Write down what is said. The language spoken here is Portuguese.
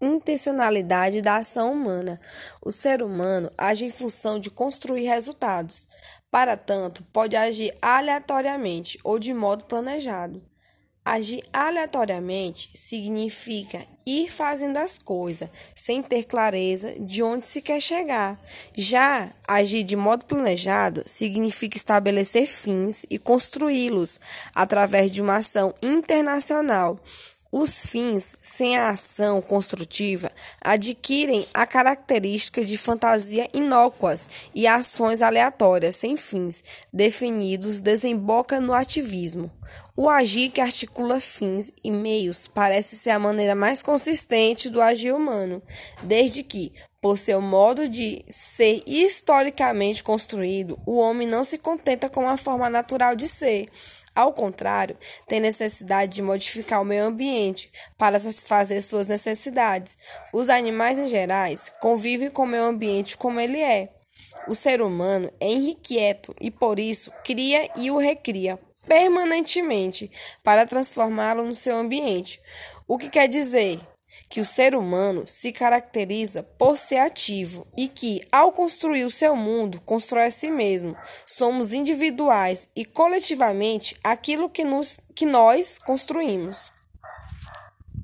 Intencionalidade da ação humana. O ser humano age em função de construir resultados. Para tanto, pode agir aleatoriamente ou de modo planejado. Agir aleatoriamente significa ir fazendo as coisas sem ter clareza de onde se quer chegar. Já agir de modo planejado significa estabelecer fins e construí-los através de uma ação internacional. Os fins sem a ação construtiva adquirem a característica de fantasia inócuas e ações aleatórias sem fins definidos desemboca no ativismo. O agir que articula fins e meios parece ser a maneira mais consistente do agir humano, desde que, por seu modo de ser historicamente construído, o homem não se contenta com a forma natural de ser. Ao contrário, tem necessidade de modificar o meio ambiente para satisfazer suas necessidades. Os animais em gerais convivem com o meio ambiente como ele é. O ser humano é inquieto e por isso cria e o recria permanentemente para transformá-lo no seu ambiente. O que quer dizer que o ser humano se caracteriza por ser ativo e que, ao construir o seu mundo, constrói a si mesmo. Somos individuais e coletivamente aquilo que, nos, que nós construímos.